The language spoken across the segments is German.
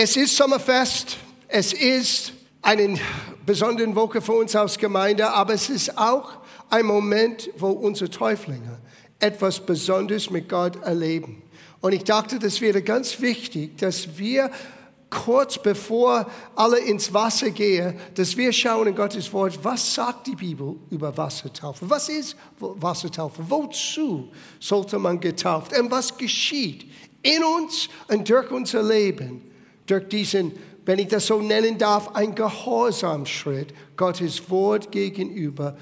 Es ist Sommerfest. Es ist eine besondere Woche für uns als Gemeinde, aber es ist auch ein Moment, wo unsere Täuflinge etwas Besonderes mit Gott erleben. Und ich dachte, das wäre ganz wichtig, dass wir kurz bevor alle ins Wasser gehen, dass wir schauen in Gottes Wort, was sagt die Bibel über Wassertaufe? Was ist Wassertaufe? Wozu sollte man getauft? Und was geschieht in uns und durch unser Leben, durch diesen, wenn ich das so nennen darf, ein Gehorsamschritt Gottes Wort gegenüber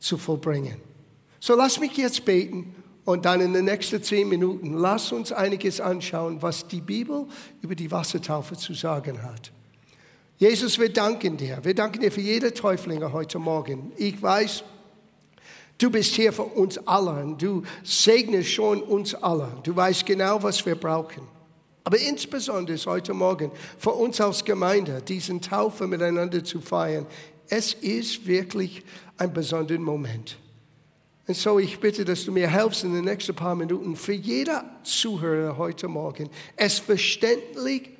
zu vollbringen. So lass mich jetzt beten und dann in den nächsten zehn Minuten lass uns einiges anschauen, was die Bibel über die Wassertaufe zu sagen hat. Jesus, wir danken dir. Wir danken dir für jede Täuflinge heute Morgen. Ich weiß, du bist hier für uns alle und du segnest schon uns alle. Du weißt genau, was wir brauchen. Aber insbesondere heute Morgen für uns als Gemeinde, diesen Taufe miteinander zu feiern, es ist wirklich ein besonderer Moment. Und so ich bitte, dass du mir helfst in den nächsten paar Minuten für jeder Zuhörer heute Morgen, es verständlich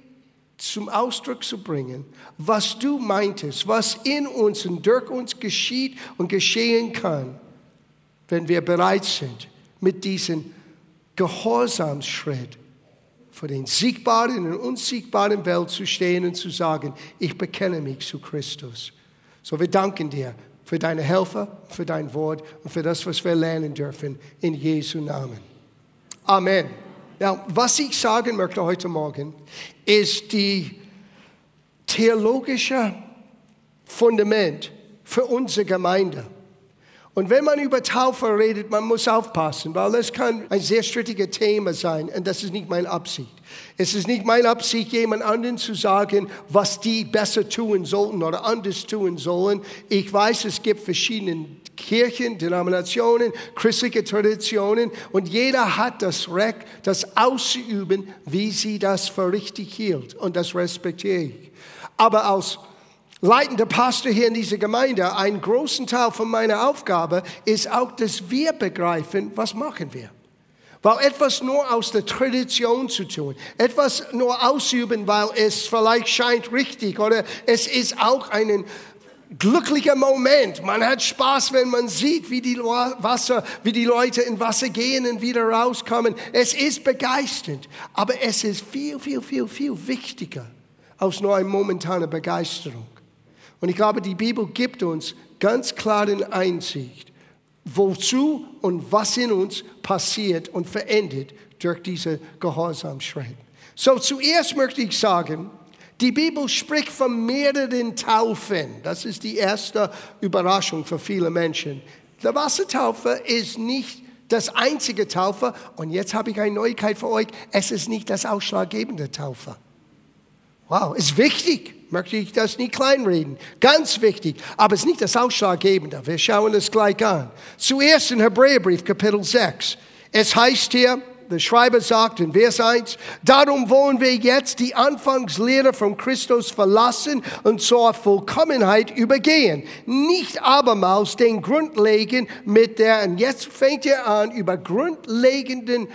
zum Ausdruck zu bringen, was du meintest, was in uns und durch uns geschieht und geschehen kann, wenn wir bereit sind, mit diesem Gehorsamsschritt vor den siegbaren und unsiegbaren Welt zu stehen und zu sagen, ich bekenne mich zu Christus. So wir danken dir für deine Helfer, für dein Wort und für das, was wir lernen dürfen in Jesu Namen. Amen. Ja, was ich sagen möchte heute Morgen, ist die theologische Fundament für unsere Gemeinde. Und wenn man über Taufe redet, man muss aufpassen, weil es kann ein sehr strittiges Thema sein und das ist nicht meine Absicht. Es ist nicht meine Absicht, jemand anderen zu sagen, was die besser tun sollten oder anders tun sollen. Ich weiß, es gibt verschiedene Kirchen, Denominationen, christliche Traditionen und jeder hat das Recht, das auszuüben, wie sie das für richtig hielt und das respektiere ich. Aber aus leitender Pastor hier in dieser Gemeinde, ein großen Teil von meiner Aufgabe ist auch, dass wir begreifen, was machen wir. Weil etwas nur aus der Tradition zu tun, etwas nur ausüben, weil es vielleicht scheint richtig oder es ist auch ein glücklicher Moment. Man hat Spaß, wenn man sieht, wie die Wasser, wie die Leute in Wasser gehen und wieder rauskommen. Es ist begeisternd, aber es ist viel, viel, viel, viel wichtiger als nur eine momentane Begeisterung. Und ich glaube, die Bibel gibt uns ganz klare Einsicht, wozu und was in uns passiert und verändert durch diese Gehorsamschritt. So, zuerst möchte ich sagen, die Bibel spricht von mehreren Taufen. Das ist die erste Überraschung für viele Menschen. Die Wassertaufe ist nicht das einzige Taufe. Und jetzt habe ich eine Neuigkeit für euch. Es ist nicht das ausschlaggebende Taufe. Wow, ist wichtig möchte ich das nicht kleinreden. Ganz wichtig, aber es ist nicht das Ausschlaggebende. Wir schauen es gleich an. Zuerst in Hebräerbrief, Kapitel 6. Es heißt hier, der Schreiber sagt in Vers 1, darum wollen wir jetzt die Anfangslehre von Christus verlassen und zur Vollkommenheit übergehen. Nicht abermals den Grundlegen mit der, und jetzt fängt er an, über grundlegenden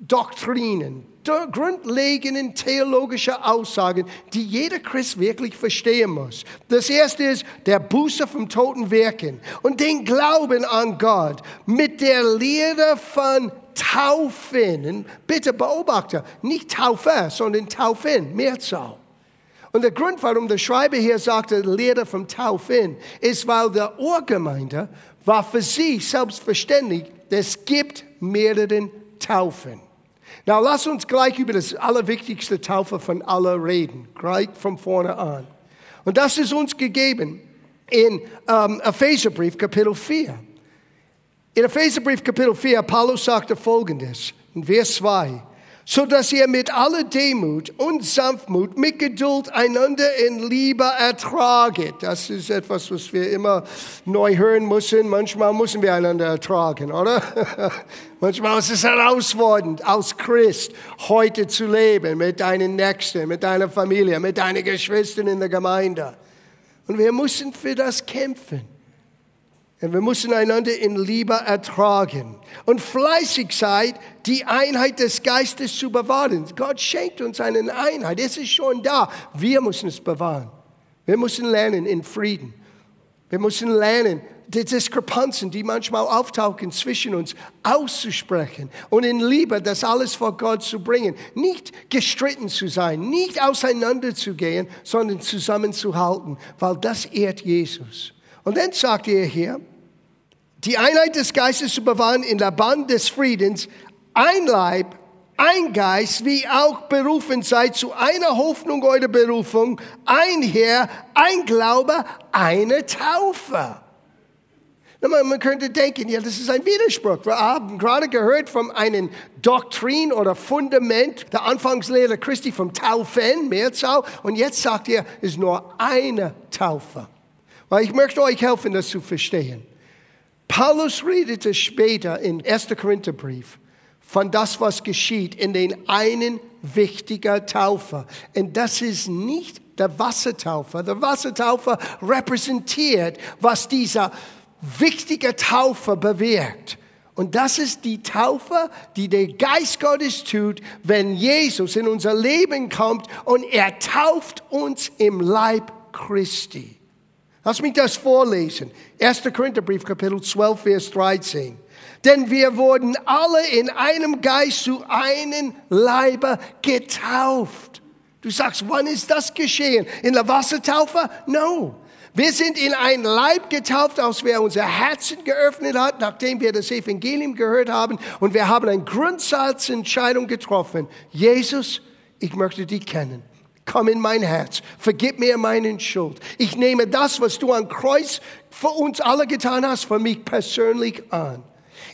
Doktrinen, grundlegenden theologischen Aussagen, die jeder Christ wirklich verstehen muss. Das erste ist der Buße vom toten Wirken und den Glauben an Gott mit der Lehre von Taufen. Bitte beobachte, nicht Taufe, sondern Taufen, Mehrzahl. Und der Grund, warum der Schreiber hier sagte, Lehre vom Taufen, ist, weil der Urgemeinde war für sie selbstverständlich, es gibt mehrere Taufen. Na, lass uns gleich über das allerwichtigste Taufe von aller reden, gleich von vorne an. Und das ist uns gegeben in ähm, Epheserbrief Kapitel 4. In Epheserbrief Kapitel 4, Paulus sagte folgendes, in Vers 2 so dass ihr mit aller Demut und Sanftmut, mit Geduld einander in Liebe ertraget. Das ist etwas, was wir immer neu hören müssen. Manchmal müssen wir einander ertragen, oder? Manchmal ist es herausfordernd, als Christ heute zu leben, mit deinen Nächsten, mit deiner Familie, mit deinen Geschwistern in der Gemeinde. Und wir müssen für das kämpfen. Und wir müssen einander in Liebe ertragen. Und fleißig seid, die Einheit des Geistes zu bewahren. Gott schenkt uns eine Einheit. Es ist schon da. Wir müssen es bewahren. Wir müssen lernen in Frieden. Wir müssen lernen, die Diskrepanzen, die manchmal auftauchen zwischen uns, auszusprechen und in Liebe das alles vor Gott zu bringen. Nicht gestritten zu sein, nicht auseinanderzugehen, sondern zusammenzuhalten, weil das ehrt Jesus. Und dann sagt er hier, die Einheit des Geistes zu bewahren in der Band des Friedens, ein Leib, ein Geist, wie auch berufen seid zu einer Hoffnung eurer Berufung, ein Herr, ein Glaube, eine Taufe. Man könnte denken, ja, das ist ein Widerspruch. Wir haben gerade gehört von einem Doktrin oder Fundament der Anfangslehre Christi vom Taufen, Mehrzahl, und jetzt sagt er, es ist nur eine Taufe. Weil ich möchte euch helfen, das zu verstehen. Paulus redete später in 1. Korintherbrief von das, was geschieht in den einen wichtigen Taufe. Und das ist nicht der Wassertaufe. Der Wassertaufe repräsentiert, was dieser wichtige Taufe bewirkt. Und das ist die Taufe, die der Geist Gottes tut, wenn Jesus in unser Leben kommt und er tauft uns im Leib Christi. Lass mich das vorlesen. 1. Korintherbrief, Kapitel 12, Vers 13. Denn wir wurden alle in einem Geist zu einem Leibe getauft. Du sagst, wann ist das geschehen? In der Wassertaufe? No. Wir sind in ein Leib getauft, als wir unser Herzen geöffnet hat, nachdem wir das Evangelium gehört haben. Und wir haben eine Grundsatzentscheidung getroffen. Jesus, ich möchte dich kennen komm in mein Herz, vergib mir meinen Schuld. Ich nehme das, was du am Kreuz für uns alle getan hast, für mich persönlich an.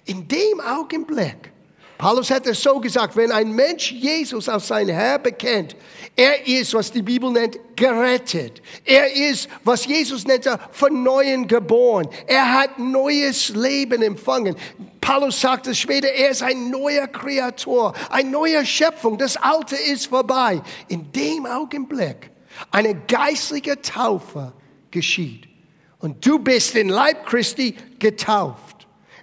In dem Augenblick, Paulus hat es so gesagt, wenn ein Mensch Jesus als sein Herr bekennt, er ist, was die Bibel nennt, gerettet. Er ist, was Jesus nennt, von Neuem geboren. Er hat neues Leben empfangen. Paulus sagt es später, er ist ein neuer Kreator, eine neue Schöpfung. Das Alte ist vorbei. In dem Augenblick eine geistliche Taufe geschieht. Und du bist in Leib Christi getauft.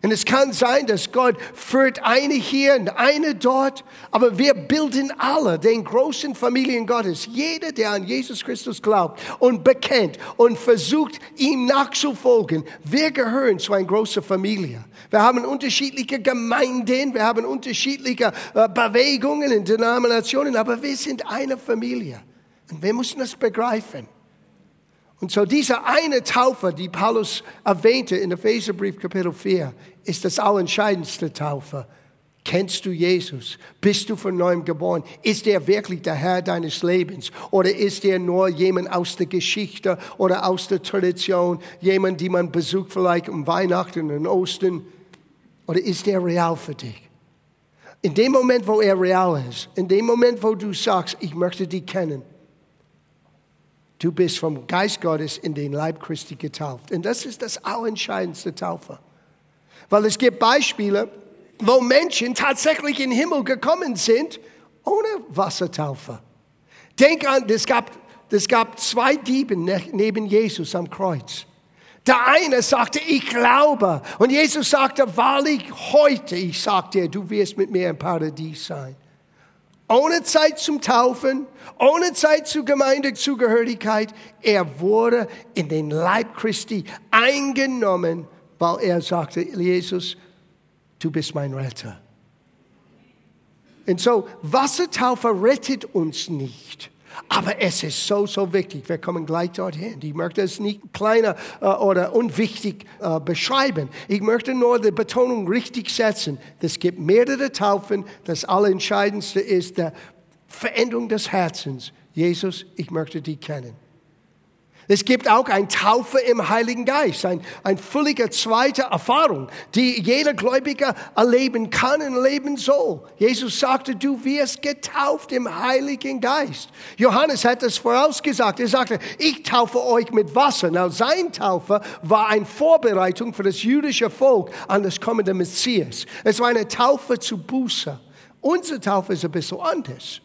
Und es kann sein, dass Gott führt eine hier und eine dort, aber wir bilden alle den großen Familien Gottes. Jeder, der an Jesus Christus glaubt und bekennt und versucht, ihm nachzufolgen, wir gehören zu einer großen Familie. Wir haben unterschiedliche Gemeinden, wir haben unterschiedliche äh, Bewegungen und Denominationen, aber wir sind eine Familie. Und wir müssen das begreifen. Und so diese eine Taufe, die Paulus erwähnte in Epheserbrief Kapitel 4, ist das allerentscheidendste Taufe. Kennst du Jesus? Bist du von neuem geboren? Ist er wirklich der Herr deines Lebens? Oder ist er nur jemand aus der Geschichte oder aus der Tradition? Jemand, die man besucht vielleicht um Weihnachten und Ostern? Oder ist er real für dich? In dem Moment, wo er real ist, in dem Moment, wo du sagst, ich möchte dich kennen, Du bist vom Geist Gottes in den Leib Christi getauft. Und das ist das allerentscheidendste Taufe. Weil es gibt Beispiele, wo Menschen tatsächlich in den Himmel gekommen sind, ohne Wassertaufe. Denk an, es gab, es gab zwei Dieben neben Jesus am Kreuz. Der eine sagte, ich glaube. Und Jesus sagte, wahrlich heute, ich sag dir, du wirst mit mir im Paradies sein ohne Zeit zum Taufen, ohne Zeit zur Gemeindezugehörigkeit. Er wurde in den Leib Christi eingenommen, weil er sagte, Jesus, du bist mein Retter. Und so, Wassertaufe rettet uns nicht. Aber es ist so, so wichtig. Wir kommen gleich dorthin. Ich möchte es nicht kleiner äh, oder unwichtig äh, beschreiben. Ich möchte nur die Betonung richtig setzen. Es gibt mehrere Taufen. Das Allerentscheidendste ist die Veränderung des Herzens. Jesus, ich möchte dich kennen. Es gibt auch ein Taufe im Heiligen Geist, ein, ein völlige zweite Erfahrung, die jeder Gläubiger erleben kann und erleben soll. Jesus sagte, du wirst getauft im Heiligen Geist. Johannes hat es vorausgesagt. Er sagte, ich taufe euch mit Wasser. Na, sein Taufe war eine Vorbereitung für das jüdische Volk an das kommende Messias. Es war eine Taufe zu Buße. Unsere Taufe ist ein bisschen anders.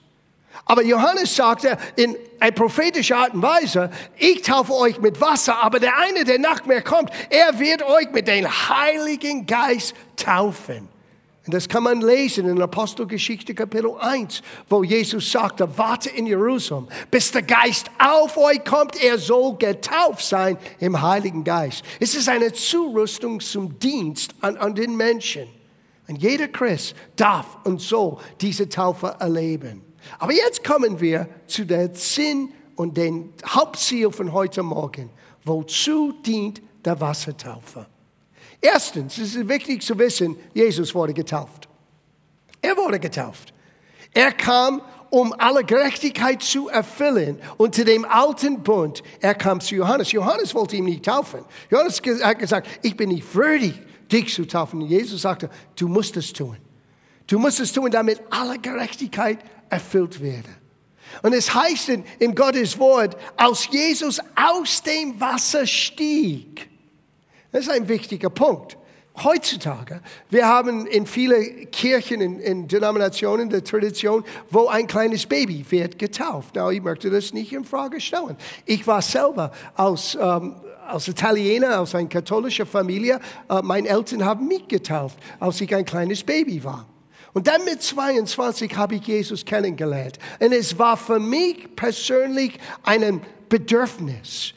Aber Johannes sagte in eine prophetische Art und Weise, ich taufe euch mit Wasser, aber der eine, der nach mir kommt, er wird euch mit dem Heiligen Geist taufen. Und das kann man lesen in Apostelgeschichte Kapitel 1, wo Jesus sagte, warte in Jerusalem, bis der Geist auf euch kommt, er soll getauft sein im Heiligen Geist. Es ist eine Zurüstung zum Dienst an, an den Menschen. Und jeder Christ darf und soll diese Taufe erleben. Aber jetzt kommen wir zu der Sinn und dem Hauptziel von heute Morgen. Wozu dient der Wassertaufe? Erstens, es ist wichtig zu wissen, Jesus wurde getauft. Er wurde getauft. Er kam, um alle Gerechtigkeit zu erfüllen. Unter dem alten Bund, er kam zu Johannes. Johannes wollte ihn nicht taufen. Johannes hat gesagt, ich bin nicht würdig, dich zu taufen. Und Jesus sagte, du musst es tun. Du musst es tun, damit alle Gerechtigkeit erfüllt werde. Und es heißt in, in Gottes Wort, als Jesus aus dem Wasser stieg, das ist ein wichtiger Punkt. Heutzutage, wir haben in vielen Kirchen, in, in Denominationen der Tradition, wo ein kleines Baby wird getauft. Na, ich möchte das nicht in Frage stellen. Ich war selber als, ähm, als Italiener, aus einer katholischen Familie, äh, meine Eltern haben mich getauft, als ich ein kleines Baby war. Und dann mit 22 habe ich Jesus kennengelernt. Und es war für mich persönlich ein Bedürfnis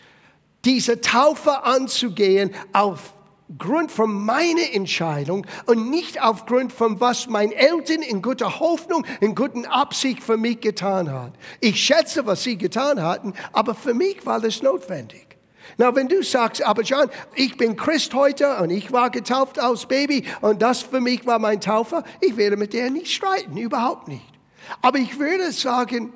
diese Taufe anzugehen aufgrund von meiner Entscheidung und nicht aufgrund von was meine Eltern in guter Hoffnung, in guten Absicht für mich getan haben. Ich schätze, was sie getan hatten, aber für mich war das notwendig. Na, wenn du sagst, aber John, ich bin Christ heute und ich war getauft als Baby und das für mich war mein Taufer, ich werde mit dir nicht streiten, überhaupt nicht. Aber ich würde sagen,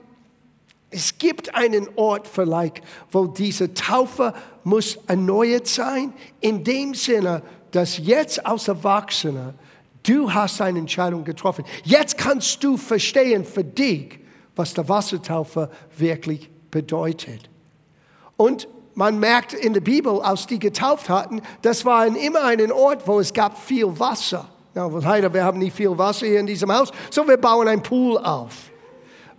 es gibt einen Ort vielleicht, wo diese Taufe muss erneuert sein, in dem Sinne, dass jetzt als Erwachsener du hast eine Entscheidung getroffen. Jetzt kannst du verstehen für dich, was der Wassertaufe wirklich bedeutet. Und man merkt in der Bibel, als die getauft hatten, das war immer ein Ort, wo es gab viel Wasser. Ja, leider, wir haben nicht viel Wasser hier in diesem Haus, so wir bauen einen Pool auf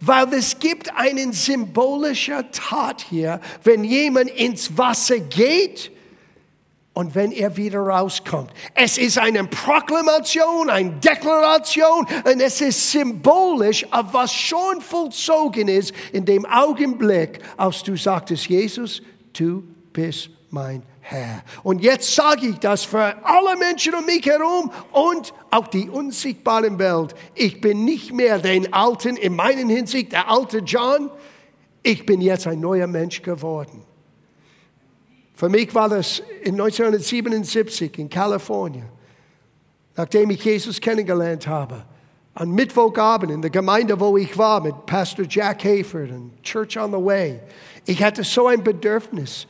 weil es gibt einen symbolischen Tat hier, wenn jemand ins Wasser geht und wenn er wieder rauskommt. Es ist eine Proklamation, eine Deklaration und es ist symbolisch, auf was schon vollzogen ist in dem Augenblick, als du sagtest, Jesus, du bist mein Herr. Und jetzt sage ich das für alle Menschen um mich herum und auch die unsichtbaren Welt. Ich bin nicht mehr den Alten, in meinen Hinsicht, der alte John. Ich bin jetzt ein neuer Mensch geworden. Für mich war das in 1977 in Kalifornien, nachdem ich Jesus kennengelernt habe. An Mittwochabend in der Gemeinde, wo ich war, mit Pastor Jack Hayford und Church on the Way. Ich hatte so ein Bedürfnis,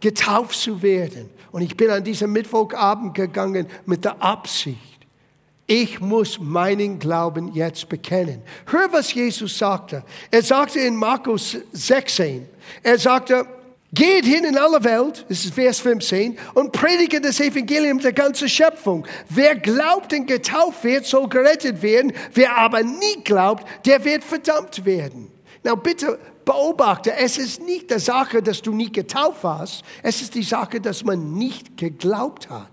getauft zu werden. Und ich bin an diesem Mittwochabend gegangen mit der Absicht, ich muss meinen Glauben jetzt bekennen. Hör, was Jesus sagte. Er sagte in Markus 16, er sagte, Geht hin in alle Welt, das ist Vers 15, und predige das Evangelium der ganzen Schöpfung. Wer glaubt und getauft wird, soll gerettet werden. Wer aber nie glaubt, der wird verdammt werden. Na bitte beobachte, es ist nicht die Sache, dass du nie getauft hast, es ist die Sache, dass man nicht geglaubt hat.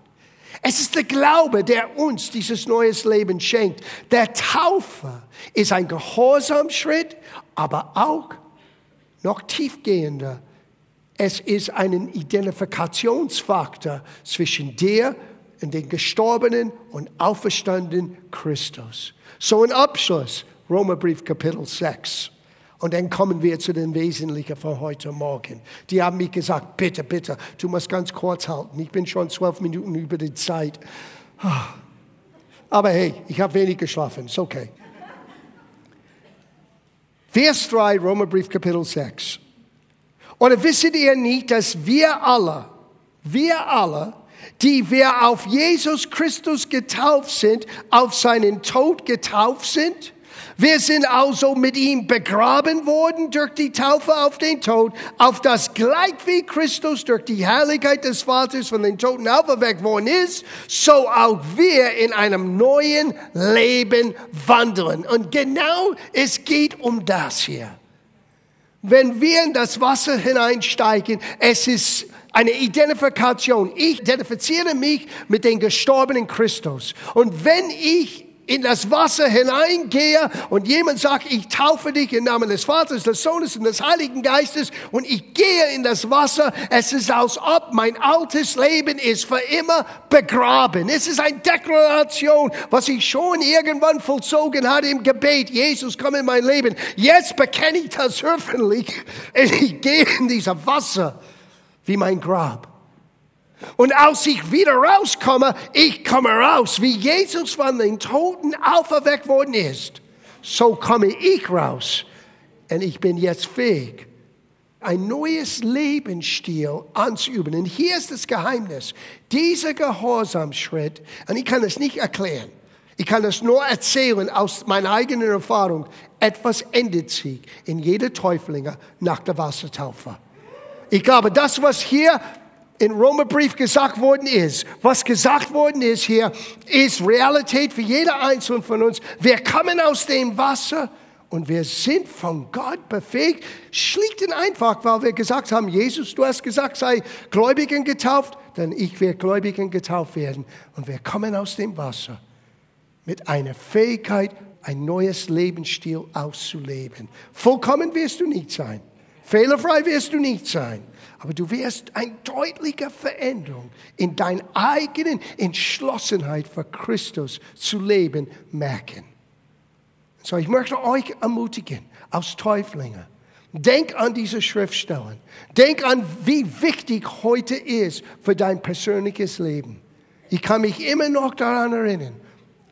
Es ist der Glaube, der uns dieses neues Leben schenkt. Der Taufe ist ein Gehorsamschritt, aber auch noch tiefgehender. Es ist ein Identifikationsfaktor zwischen dir und den gestorbenen und auferstandenen Christus. So ein Abschluss, Römerbrief Kapitel 6. Und dann kommen wir zu den Wesentlichen von heute Morgen. Die haben mir gesagt, bitte, bitte, du musst ganz kurz halten. Ich bin schon zwölf Minuten über die Zeit. Aber hey, ich habe wenig geschlafen, ist okay. Vers 3, Römerbrief Kapitel 6. Oder wisset ihr nicht, dass wir alle, wir alle, die wir auf Jesus Christus getauft sind, auf seinen Tod getauft sind? Wir sind also mit ihm begraben worden durch die Taufe auf den Tod, auf das gleich wie Christus durch die Herrlichkeit des Vaters von den Toten auferweckt worden ist, so auch wir in einem neuen Leben wandeln. Und genau es geht um das hier. Wenn wir in das Wasser hineinsteigen, es ist eine Identifikation. Ich identifiziere mich mit dem gestorbenen Christus. Und wenn ich in das Wasser hineingehe und jemand sagt, ich taufe dich im Namen des Vaters, des Sohnes und des Heiligen Geistes und ich gehe in das Wasser, es ist als ob mein altes Leben ist für immer begraben. Es ist eine Deklaration, was ich schon irgendwann vollzogen hatte im Gebet. Jesus, komm in mein Leben. Jetzt bekenne ich das öffentlich und ich gehe in dieses Wasser wie mein Grab. Und als ich wieder rauskomme, ich komme raus, wie Jesus von den Toten auferweckt worden ist. So komme ich raus. Und ich bin jetzt fähig, ein neues Lebensstil anzuüben. Und hier ist das Geheimnis. Dieser Gehorsamschritt, und ich kann es nicht erklären, ich kann es nur erzählen aus meiner eigenen Erfahrung. Etwas endet sich in jeder Täuflinge nach der Wassertaufe. Ich glaube, das, was hier in Römerbrief gesagt worden ist, was gesagt worden ist hier, ist Realität für jeder Einzelne von uns. Wir kommen aus dem Wasser und wir sind von Gott befähigt, schlicht und einfach, weil wir gesagt haben, Jesus, du hast gesagt, sei Gläubigen getauft, denn ich werde Gläubigen getauft werden. Und wir kommen aus dem Wasser mit einer Fähigkeit, ein neues Lebensstil auszuleben. Vollkommen wirst du nicht sein. Fehlerfrei wirst du nicht sein. Aber du wirst eine deutliche Veränderung in deiner eigenen Entschlossenheit für Christus zu leben merken. So, ich möchte euch ermutigen, als Täuflinge, denk an diese Schriftstellen. Denk an, wie wichtig heute ist für dein persönliches Leben. Ich kann mich immer noch daran erinnern,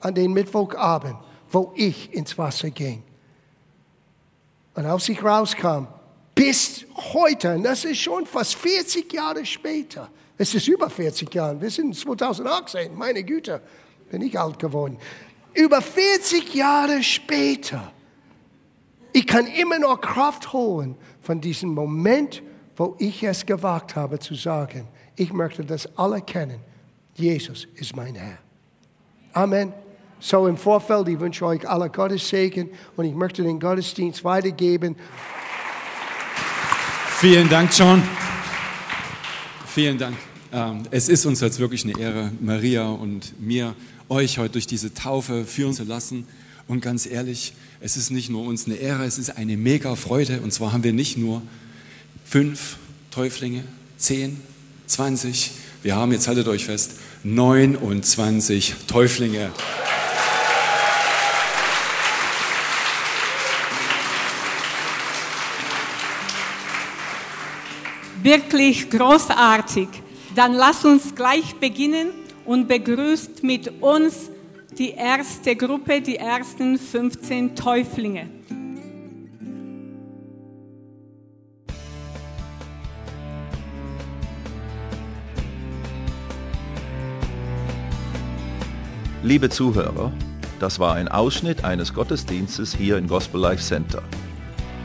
an den Mittwochabend, wo ich ins Wasser ging. Und als ich rauskam, bis heute, und das ist schon fast 40 Jahre später, es ist über 40 Jahre, wir sind 2018, meine Güte, bin ich alt geworden. Über 40 Jahre später, ich kann immer noch Kraft holen von diesem Moment, wo ich es gewagt habe zu sagen, ich möchte das alle kennen. Jesus ist mein Herr. Amen. So im Vorfeld, ich wünsche euch alle Gottes Segen und ich möchte den Gottesdienst weitergeben. Vielen Dank, John. Vielen Dank. Ähm, es ist uns jetzt wirklich eine Ehre, Maria und mir, euch heute durch diese Taufe führen zu lassen. Und ganz ehrlich, es ist nicht nur uns eine Ehre, es ist eine mega Freude. Und zwar haben wir nicht nur fünf Täuflinge, zehn, zwanzig, wir haben, jetzt haltet euch fest, 29 Täuflinge. Wirklich großartig. Dann lass uns gleich beginnen und begrüßt mit uns die erste Gruppe, die ersten 15 Täuflinge. Liebe Zuhörer, das war ein Ausschnitt eines Gottesdienstes hier im Gospel Life Center.